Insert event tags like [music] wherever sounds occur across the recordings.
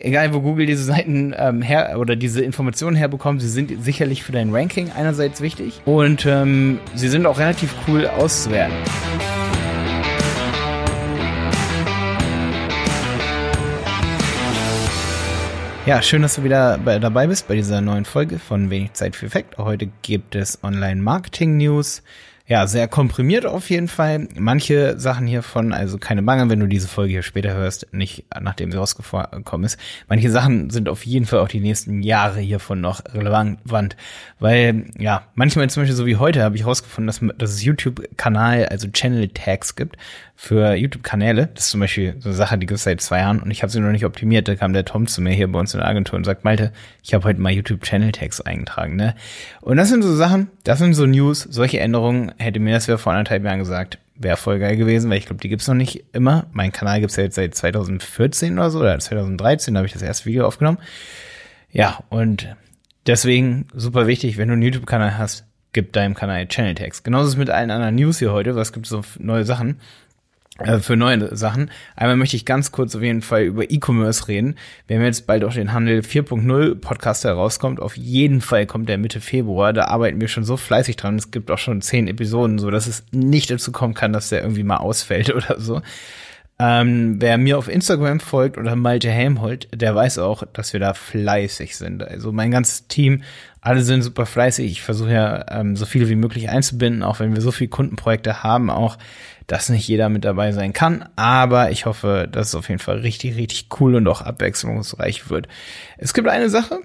egal wo Google diese Seiten ähm, her oder diese Informationen herbekommt, sie sind sicherlich für dein Ranking einerseits wichtig und ähm, sie sind auch relativ cool auszuwerten. Ja, schön, dass du wieder bei, dabei bist bei dieser neuen Folge von Wenig Zeit für Effekt. Heute gibt es Online-Marketing-News. Ja, sehr komprimiert auf jeden Fall. Manche Sachen hiervon, also keine Bange, wenn du diese Folge hier später hörst, nicht nachdem sie rausgekommen ist. Manche Sachen sind auf jeden Fall auch die nächsten Jahre hiervon noch relevant, weil ja, manchmal zum Beispiel so wie heute habe ich herausgefunden, dass, dass es YouTube-Kanal, also Channel-Tags gibt für YouTube-Kanäle. Das ist zum Beispiel so eine Sache, die gibt es seit zwei Jahren und ich habe sie noch nicht optimiert. Da kam der Tom zu mir hier bei uns in der Agentur und sagt, Malte, ich habe heute mal YouTube-Channel-Tags eingetragen. Ne? Und das sind so Sachen, das sind so News, solche Änderungen. Hätte mir das wer vor anderthalb Jahren gesagt, wäre voll geil gewesen, weil ich glaube, die gibt's noch nicht immer. Mein Kanal gibt's ja jetzt seit 2014 oder so, oder 2013, da habe ich das erste Video aufgenommen. Ja, und deswegen super wichtig, wenn du einen YouTube-Kanal hast, gib deinem Kanal Channel Tags. Genauso ist mit allen anderen News hier heute, was gibt so neue Sachen. Äh, für neue Sachen. Einmal möchte ich ganz kurz auf jeden Fall über E-Commerce reden. Wir haben jetzt bald auch den Handel 4.0 Podcast herauskommt. Auf jeden Fall kommt der Mitte Februar. Da arbeiten wir schon so fleißig dran. Es gibt auch schon zehn Episoden, so dass es nicht dazu kommen kann, dass der irgendwie mal ausfällt [laughs] oder so. Ähm, wer mir auf Instagram folgt oder Malte Helmholt, der weiß auch, dass wir da fleißig sind. Also mein ganzes Team, alle sind super fleißig. Ich versuche ja ähm, so viele wie möglich einzubinden, auch wenn wir so viele Kundenprojekte haben, auch dass nicht jeder mit dabei sein kann. Aber ich hoffe, dass es auf jeden Fall richtig, richtig cool und auch abwechslungsreich wird. Es gibt eine Sache,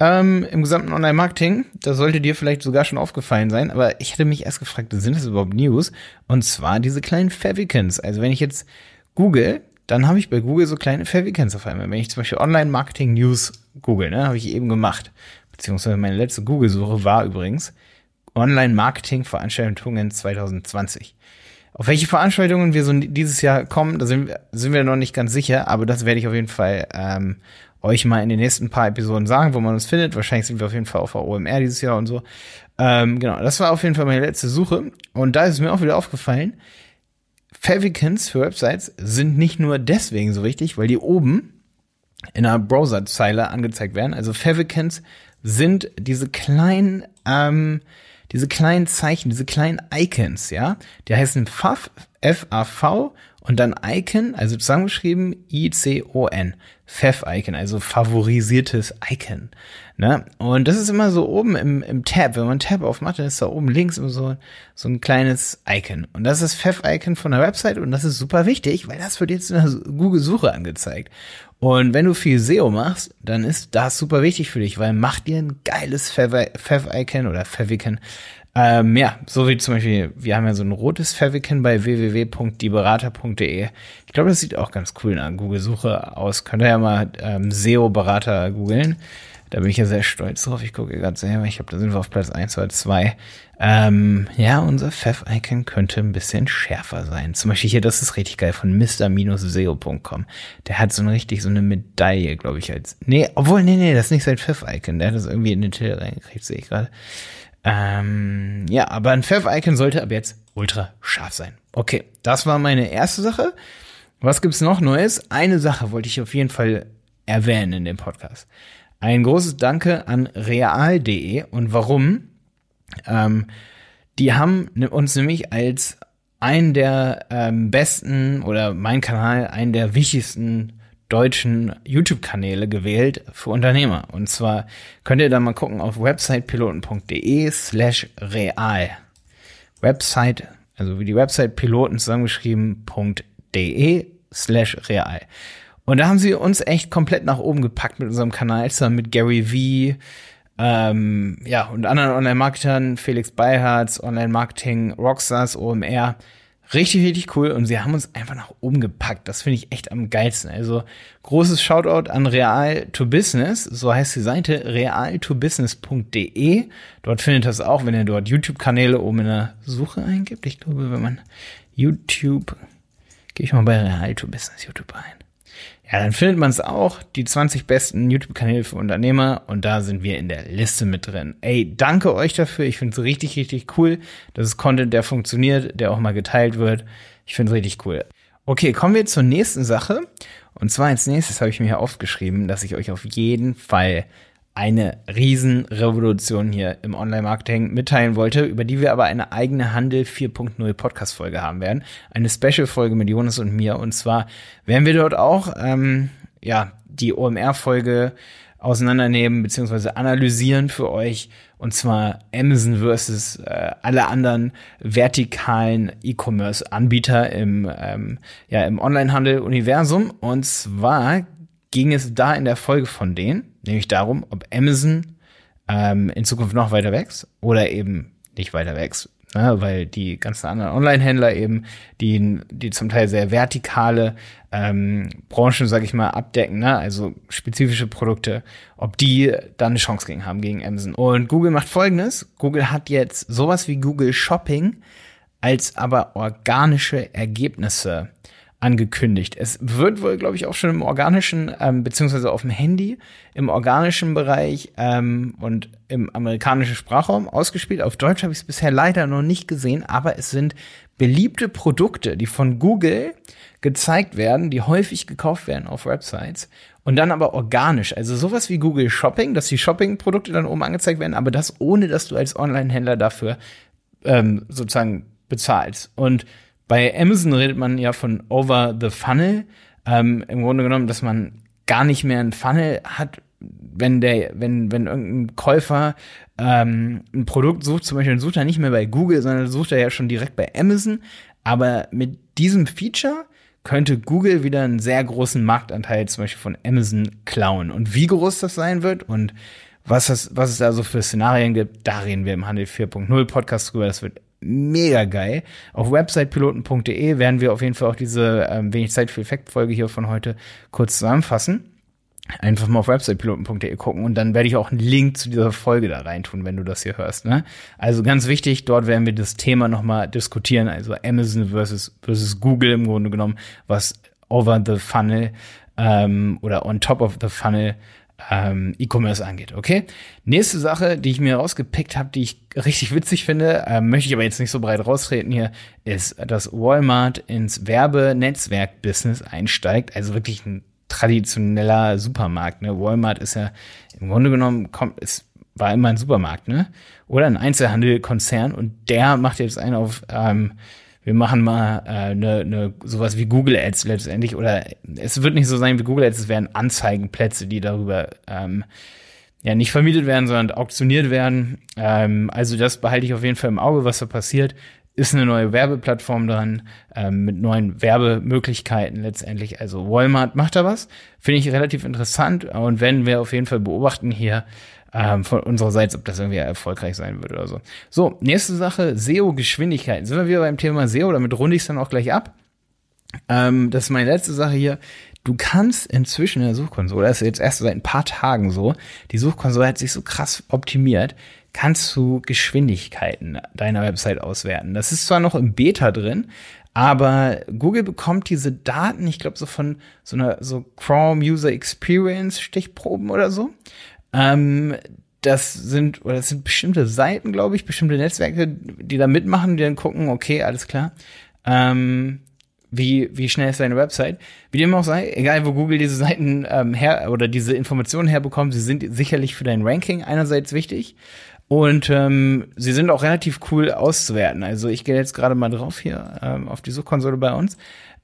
ähm, im gesamten Online-Marketing. Das sollte dir vielleicht sogar schon aufgefallen sein, aber ich hätte mich erst gefragt, sind das überhaupt News? Und zwar diese kleinen Favicons. Also wenn ich jetzt Google, dann habe ich bei Google so kleine Favicons auf einmal. Wenn ich zum Beispiel Online-Marketing-News google, ne, habe ich eben gemacht. Beziehungsweise meine letzte Google-Suche war übrigens Online-Marketing-Veranstaltungen 2020. Auf welche Veranstaltungen wir so dieses Jahr kommen, da sind, sind wir noch nicht ganz sicher, aber das werde ich auf jeden Fall ähm, euch mal in den nächsten paar Episoden sagen, wo man uns findet. Wahrscheinlich sind wir auf jeden Fall auf der OMR dieses Jahr und so. Ähm, genau, das war auf jeden Fall meine letzte Suche. Und da ist mir auch wieder aufgefallen, Favicons für Websites sind nicht nur deswegen so wichtig, weil die oben in einer Browserzeile angezeigt werden. Also Favicons sind diese kleinen, ähm, diese kleinen Zeichen, diese kleinen Icons, ja. Die heißen FAV, F-A-V und dann Icon, also zusammengeschrieben I-C-O-N. Fav-Icon, also favorisiertes Icon. Ne? Und das ist immer so oben im, im Tab. Wenn man Tab aufmacht, dann ist da oben links immer so, so ein kleines Icon. Und das ist Fav-Icon von der Website und das ist super wichtig, weil das wird jetzt in der Google-Suche angezeigt. Und wenn du viel SEO machst, dann ist das super wichtig für dich, weil mach dir ein geiles Fav-Icon oder Favicon ähm, ja, so wie zum Beispiel, wir haben ja so ein rotes Favicon bei www.dieberater.de. Ich glaube, das sieht auch ganz cool in Google-Suche aus. Könnt ihr ja mal ähm, SEO-Berater googeln. Da bin ich ja sehr stolz drauf. Ich gucke gerade selber. Ich glaube, da sind wir auf Platz 1 oder 2. Ähm, ja, unser Fav-Icon könnte ein bisschen schärfer sein. Zum Beispiel hier, das ist richtig geil, von mr-seo.com. Der hat so eine richtig, so eine Medaille, glaube ich, als, nee, obwohl, nee, nee, das ist nicht sein Fav-Icon. Der hat das irgendwie in den Titel reingekriegt, sehe ich gerade. Ähm, ja, aber ein Fav-Icon sollte ab jetzt ultra scharf sein. Okay, das war meine erste Sache. Was gibt's noch Neues? Eine Sache wollte ich auf jeden Fall erwähnen in dem Podcast. Ein großes Danke an real.de und warum? Ähm, die haben uns nämlich als einen der ähm, besten oder mein Kanal einen der wichtigsten deutschen YouTube-Kanäle gewählt für Unternehmer. Und zwar könnt ihr da mal gucken auf websitepiloten.de slash real. Website, also wie die Website Piloten zusammengeschrieben.de slash real. Und da haben sie uns echt komplett nach oben gepackt mit unserem Kanal, zusammen mit Gary V, ähm, ja, und anderen Online-Marketern, Felix Beihardz, Online-Marketing, Rockstars, OMR. Richtig, richtig cool. Und sie haben uns einfach nach oben gepackt. Das finde ich echt am geilsten. Also großes Shoutout an Real to Business. So heißt die Seite realtobusiness.de. Dort findet das auch, wenn ihr dort YouTube-Kanäle oben in der Suche eingibt. Ich glaube, wenn man YouTube, gehe ich mal bei Real to Business YouTube ein. Ja, dann findet man es auch, die 20 besten YouTube-Kanäle für Unternehmer und da sind wir in der Liste mit drin. Ey, danke euch dafür. Ich finde es richtig, richtig cool. Das ist Content, der funktioniert, der auch mal geteilt wird. Ich finde es richtig cool. Okay, kommen wir zur nächsten Sache. Und zwar als nächstes habe ich mir hier aufgeschrieben, dass ich euch auf jeden Fall eine Riesenrevolution hier im Online-Marketing mitteilen wollte, über die wir aber eine eigene Handel 4.0 Podcast-Folge haben werden. Eine Special-Folge mit Jonas und mir. Und zwar werden wir dort auch ähm, ja die OMR-Folge auseinandernehmen bzw. analysieren für euch. Und zwar Amazon versus äh, alle anderen vertikalen E-Commerce-Anbieter im, ähm, ja, im Onlinehandel-Universum. Und zwar ging es da in der Folge von denen, nämlich darum, ob Amazon ähm, in Zukunft noch weiter wächst oder eben nicht weiter wächst. Ne, weil die ganzen anderen Online-Händler eben, die, die zum Teil sehr vertikale ähm, Branchen, sag ich mal, abdecken, ne? also spezifische Produkte, ob die da eine Chance gegen haben gegen Amazon. Und Google macht folgendes. Google hat jetzt sowas wie Google Shopping als aber organische Ergebnisse angekündigt. Es wird wohl, glaube ich, auch schon im organischen, ähm, beziehungsweise auf dem Handy, im organischen Bereich ähm, und im amerikanischen Sprachraum ausgespielt. Auf Deutsch habe ich es bisher leider noch nicht gesehen, aber es sind beliebte Produkte, die von Google gezeigt werden, die häufig gekauft werden auf Websites und dann aber organisch. Also sowas wie Google Shopping, dass die Shopping-Produkte dann oben angezeigt werden, aber das ohne, dass du als Online-Händler dafür ähm, sozusagen bezahlst. Und bei Amazon redet man ja von over the funnel. Ähm, Im Grunde genommen, dass man gar nicht mehr einen Funnel hat, wenn der, wenn, wenn irgendein Käufer ähm, ein Produkt sucht, zum Beispiel, sucht er nicht mehr bei Google, sondern sucht er ja schon direkt bei Amazon. Aber mit diesem Feature könnte Google wieder einen sehr großen Marktanteil zum Beispiel von Amazon klauen. Und wie groß das sein wird und was, das, was es da so für Szenarien gibt, da reden wir im Handel 4.0 Podcast drüber. Das wird mega geil. Auf websitepiloten.de werden wir auf jeden Fall auch diese ähm, wenig Zeit für Effekt-Folge hier von heute kurz zusammenfassen. Einfach mal auf websitepiloten.de gucken und dann werde ich auch einen Link zu dieser Folge da reintun, wenn du das hier hörst. Ne? Also ganz wichtig, dort werden wir das Thema nochmal diskutieren, also Amazon versus, versus Google im Grunde genommen, was over the funnel ähm, oder on top of the funnel ähm, E-Commerce angeht, okay? Nächste Sache, die ich mir rausgepickt habe, die ich richtig witzig finde, ähm, möchte ich aber jetzt nicht so breit raustreten hier, ist, dass Walmart ins Werbenetzwerk-Business einsteigt. Also wirklich ein traditioneller Supermarkt. Ne? Walmart ist ja im Grunde genommen, kommt, es war immer ein Supermarkt, ne? Oder ein Einzelhandelkonzern und der macht jetzt einen auf ähm, wir machen mal äh, ne, ne, sowas wie Google Ads letztendlich oder es wird nicht so sein wie Google Ads, es werden Anzeigenplätze, die darüber ähm, ja nicht vermietet werden, sondern auktioniert werden. Ähm, also das behalte ich auf jeden Fall im Auge, was da passiert. Ist eine neue Werbeplattform dran ähm, mit neuen Werbemöglichkeiten letztendlich. Also Walmart macht da was, finde ich relativ interessant und werden wir auf jeden Fall beobachten hier ähm, von unserer Seite, ob das irgendwie erfolgreich sein wird oder so. So, nächste Sache, SEO-Geschwindigkeit. Sind wir wieder beim Thema SEO, damit runde ich es dann auch gleich ab. Ähm, das ist meine letzte Sache hier. Du kannst inzwischen in der Suchkonsole, das ist jetzt erst seit ein paar Tagen so, die Suchkonsole hat sich so krass optimiert, kannst du Geschwindigkeiten deiner Website auswerten. Das ist zwar noch im Beta drin, aber Google bekommt diese Daten, ich glaube, so von so einer so Chrome User Experience Stichproben oder so. Ähm, das sind, oder das sind bestimmte Seiten, glaube ich, bestimmte Netzwerke, die da mitmachen, die dann gucken, okay, alles klar. Ähm, wie, wie schnell ist deine Website? Wie dem auch sei, egal wo Google diese Seiten ähm, her oder diese Informationen herbekommt, sie sind sicherlich für dein Ranking einerseits wichtig und ähm, sie sind auch relativ cool auszuwerten. Also ich gehe jetzt gerade mal drauf hier ähm, auf die Suchkonsole bei uns.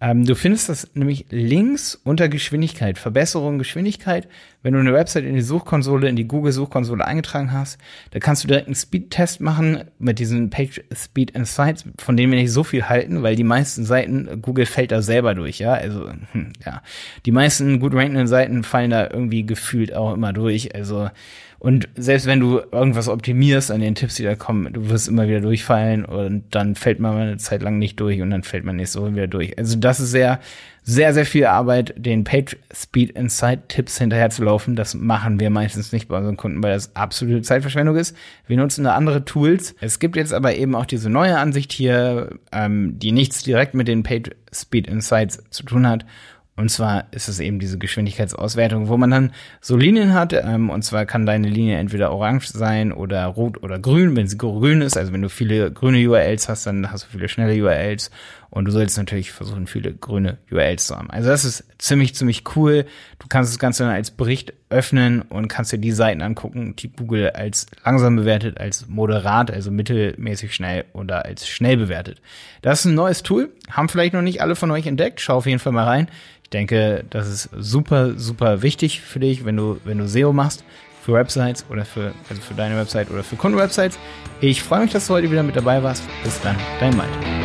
Ähm, du findest das nämlich links unter Geschwindigkeit, Verbesserung Geschwindigkeit. Wenn du eine Website in die Suchkonsole, in die Google-Suchkonsole eingetragen hast, da kannst du direkt einen Speed-Test machen mit diesen Page Speed Insights, von denen wir nicht so viel halten, weil die meisten Seiten, Google fällt da selber durch, ja. Also, hm, ja. Die meisten gut rankenden Seiten fallen da irgendwie gefühlt auch immer durch. Also, und selbst wenn du irgendwas optimierst an den Tipps, die da kommen, du wirst immer wieder durchfallen und dann fällt man eine Zeit lang nicht durch und dann fällt man nächste Woche wieder durch. Also das ist sehr, sehr, sehr viel Arbeit, den Page Speed Insight Tipps hinterher zu laufen. Das machen wir meistens nicht bei unseren Kunden, weil das absolute Zeitverschwendung ist. Wir nutzen da andere Tools. Es gibt jetzt aber eben auch diese neue Ansicht hier, ähm, die nichts direkt mit den Page Speed Insights zu tun hat Und zwar ist es eben diese Geschwindigkeitsauswertung, wo man dann so Linien hat. Ähm, und zwar kann deine Linie entweder orange sein oder rot oder grün. Wenn sie grün ist, also wenn du viele grüne URLs hast, dann hast du viele schnelle URLs. Und du sollst natürlich versuchen, viele grüne URLs zu haben. Also das ist ziemlich, ziemlich cool. Du kannst das Ganze dann als Bericht öffnen und kannst dir die Seiten angucken, die Google als langsam bewertet, als moderat, also mittelmäßig schnell oder als schnell bewertet. Das ist ein neues Tool. Haben vielleicht noch nicht alle von euch entdeckt. Schau auf jeden Fall mal rein. Ich denke, das ist super, super wichtig für dich, wenn du, wenn du SEO machst für Websites oder für, also für deine Website oder für Kundenwebsites. Ich freue mich, dass du heute wieder mit dabei warst. Bis dann, dein Malte.